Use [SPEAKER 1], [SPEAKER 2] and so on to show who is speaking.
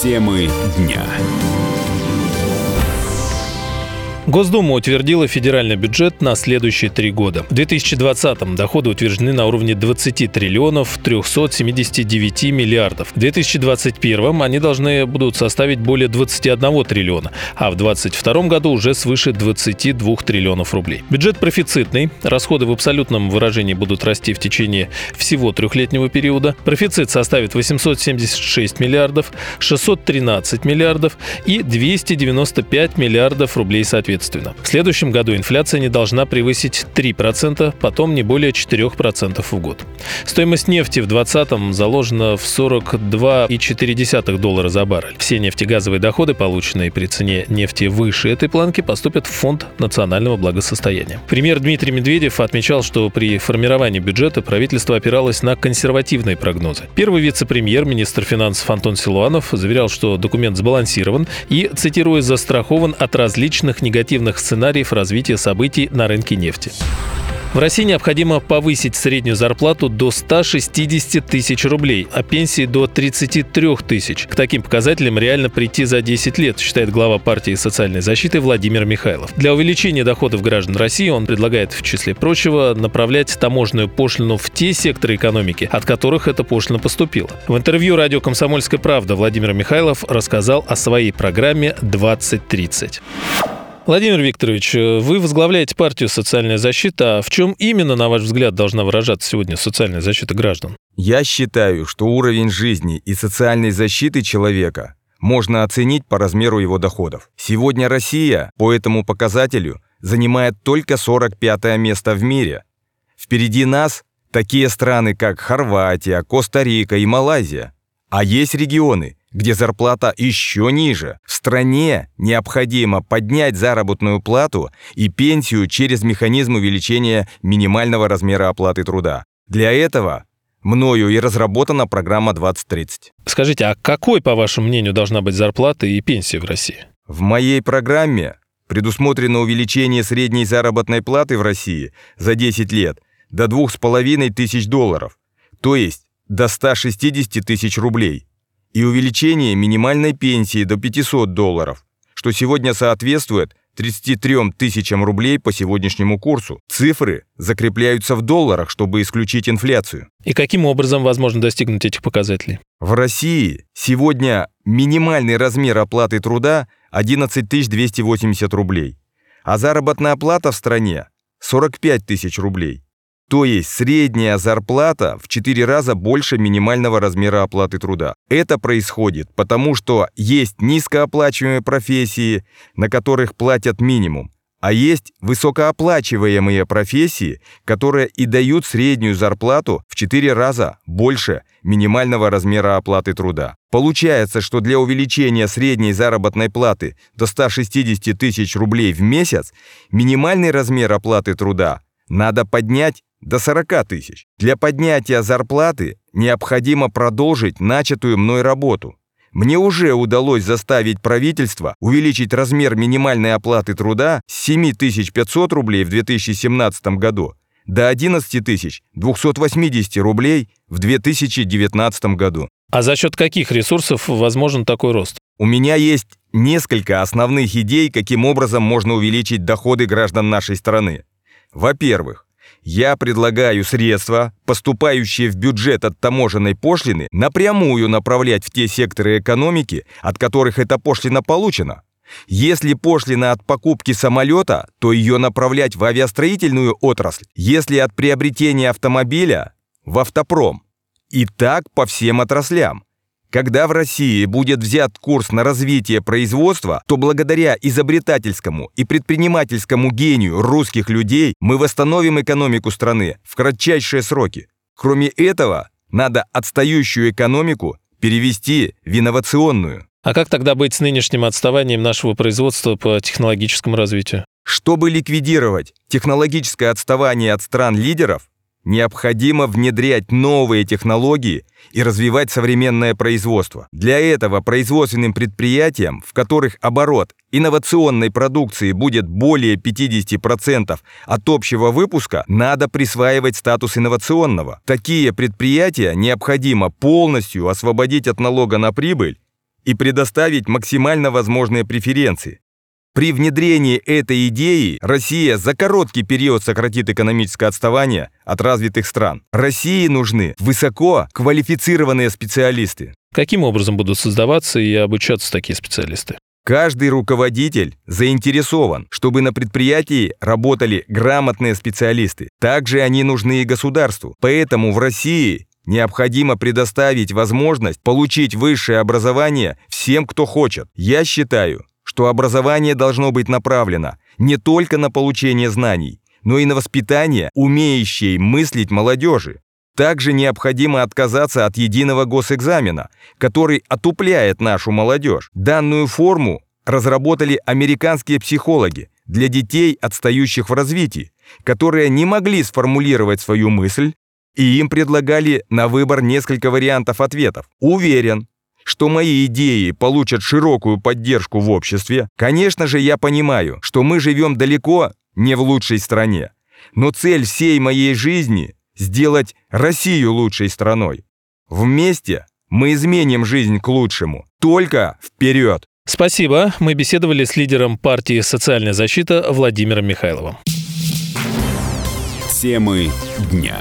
[SPEAKER 1] Темы дня.
[SPEAKER 2] Госдума утвердила федеральный бюджет на следующие три года. В 2020-м доходы утверждены на уровне 20 триллионов 379 миллиардов. В 2021-м они должны будут составить более 21 триллиона, а в 2022 году уже свыше 22 триллионов рублей. Бюджет профицитный, расходы в абсолютном выражении будут расти в течение всего трехлетнего периода. Профицит составит 876 миллиардов, 613 миллиардов и 295 миллиардов рублей соответственно соответственно. В следующем году инфляция не должна превысить 3%, потом не более 4% в год. Стоимость нефти в 2020-м заложена в 42,4 доллара за баррель. Все нефтегазовые доходы, полученные при цене нефти выше этой планки, поступят в Фонд национального благосостояния. Премьер Дмитрий Медведев отмечал, что при формировании бюджета правительство опиралось на консервативные прогнозы. Первый вице-премьер, министр финансов Антон Силуанов заверял, что документ сбалансирован и, цитируя, застрахован от различных негативных негативных сценариев развития событий на рынке нефти. В России необходимо повысить среднюю зарплату до 160 тысяч рублей, а пенсии до 33 тысяч. К таким показателям реально прийти за 10 лет, считает глава партии социальной защиты Владимир Михайлов. Для увеличения доходов граждан России он предлагает, в числе прочего, направлять таможенную пошлину в те секторы экономики, от которых эта пошлина поступила. В интервью радио «Комсомольская правда» Владимир Михайлов рассказал о своей программе «2030». Владимир Викторович, вы возглавляете партию «Социальная защита». А в чем именно, на ваш взгляд, должна выражаться сегодня социальная защита граждан?
[SPEAKER 3] Я считаю, что уровень жизни и социальной защиты человека можно оценить по размеру его доходов. Сегодня Россия по этому показателю занимает только 45 место в мире. Впереди нас такие страны, как Хорватия, Коста-Рика и Малайзия. А есть регионы, где зарплата еще ниже. В стране необходимо поднять заработную плату и пенсию через механизм увеличения минимального размера оплаты труда. Для этого мною и разработана программа 2030.
[SPEAKER 2] Скажите, а какой, по вашему мнению, должна быть зарплата и пенсия в России?
[SPEAKER 3] В моей программе предусмотрено увеличение средней заработной платы в России за 10 лет до 2,5 тысяч долларов, то есть до 160 тысяч рублей – и увеличение минимальной пенсии до 500 долларов, что сегодня соответствует 33 тысячам рублей по сегодняшнему курсу. Цифры закрепляются в долларах, чтобы исключить инфляцию.
[SPEAKER 2] И каким образом возможно достигнуть этих показателей?
[SPEAKER 3] В России сегодня минимальный размер оплаты труда 11 280 рублей, а заработная плата в стране 45 тысяч рублей. То есть средняя зарплата в 4 раза больше минимального размера оплаты труда. Это происходит потому, что есть низкооплачиваемые профессии, на которых платят минимум, а есть высокооплачиваемые профессии, которые и дают среднюю зарплату в 4 раза больше минимального размера оплаты труда. Получается, что для увеличения средней заработной платы до 160 тысяч рублей в месяц минимальный размер оплаты труда надо поднять до 40 тысяч. Для поднятия зарплаты необходимо продолжить начатую мной работу. Мне уже удалось заставить правительство увеличить размер минимальной оплаты труда с 7500 рублей в 2017 году до 11 280 рублей в 2019 году.
[SPEAKER 2] А за счет каких ресурсов возможен такой рост?
[SPEAKER 3] У меня есть несколько основных идей, каким образом можно увеличить доходы граждан нашей страны. Во-первых, я предлагаю средства, поступающие в бюджет от таможенной пошлины, напрямую направлять в те секторы экономики, от которых эта пошлина получена. Если пошлина от покупки самолета, то ее направлять в авиастроительную отрасль. Если от приобретения автомобиля – в автопром. И так по всем отраслям. Когда в России будет взят курс на развитие производства, то благодаря изобретательскому и предпринимательскому гению русских людей мы восстановим экономику страны в кратчайшие сроки. Кроме этого, надо отстающую экономику перевести в инновационную.
[SPEAKER 2] А как тогда быть с нынешним отставанием нашего производства по технологическому развитию?
[SPEAKER 3] Чтобы ликвидировать технологическое отставание от стран-лидеров, Необходимо внедрять новые технологии и развивать современное производство. Для этого производственным предприятиям, в которых оборот инновационной продукции будет более 50% от общего выпуска, надо присваивать статус инновационного. Такие предприятия необходимо полностью освободить от налога на прибыль и предоставить максимально возможные преференции. При внедрении этой идеи Россия за короткий период сократит экономическое отставание от развитых стран. России нужны высоко квалифицированные специалисты.
[SPEAKER 2] Каким образом будут создаваться и обучаться такие специалисты?
[SPEAKER 3] Каждый руководитель заинтересован, чтобы на предприятии работали грамотные специалисты. Также они нужны и государству. Поэтому в России необходимо предоставить возможность получить высшее образование всем, кто хочет. Я считаю, что образование должно быть направлено не только на получение знаний, но и на воспитание умеющей мыслить молодежи. Также необходимо отказаться от единого госэкзамена, который отупляет нашу молодежь. Данную форму разработали американские психологи для детей, отстающих в развитии, которые не могли сформулировать свою мысль, и им предлагали на выбор несколько вариантов ответов. Уверен, что мои идеи получат широкую поддержку в обществе, конечно же, я понимаю, что мы живем далеко не в лучшей стране. Но цель всей моей жизни – сделать Россию лучшей страной. Вместе мы изменим жизнь к лучшему. Только вперед!
[SPEAKER 2] Спасибо. Мы беседовали с лидером партии «Социальная защита» Владимиром Михайловым.
[SPEAKER 1] Темы дня.